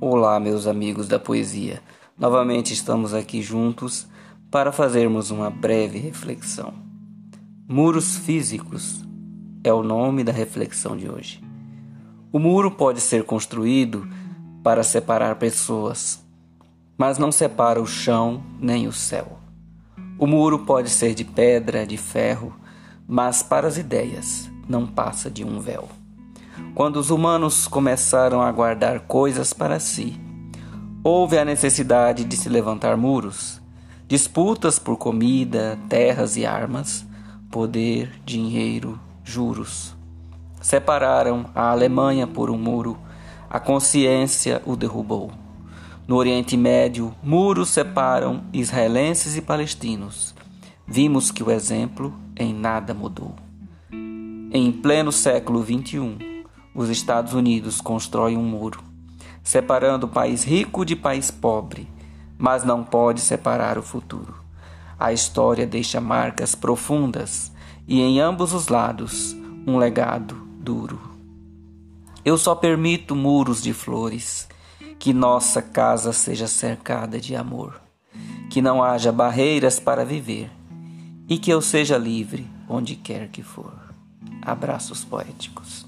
Olá, meus amigos da poesia. Novamente estamos aqui juntos para fazermos uma breve reflexão. Muros físicos é o nome da reflexão de hoje. O muro pode ser construído para separar pessoas, mas não separa o chão nem o céu. O muro pode ser de pedra, de ferro, mas para as ideias não passa de um véu. Quando os humanos começaram a guardar coisas para si, houve a necessidade de se levantar muros, disputas por comida, terras e armas, poder, dinheiro, juros. Separaram a Alemanha por um muro, a consciência o derrubou. No Oriente Médio, muros separam israelenses e palestinos. Vimos que o exemplo em nada mudou. Em pleno século XXI, os Estados Unidos constroem um muro, separando o país rico de país pobre, mas não pode separar o futuro. A história deixa marcas profundas e em ambos os lados um legado duro. Eu só permito muros de flores, que nossa casa seja cercada de amor, que não haja barreiras para viver e que eu seja livre onde quer que for. Abraços poéticos.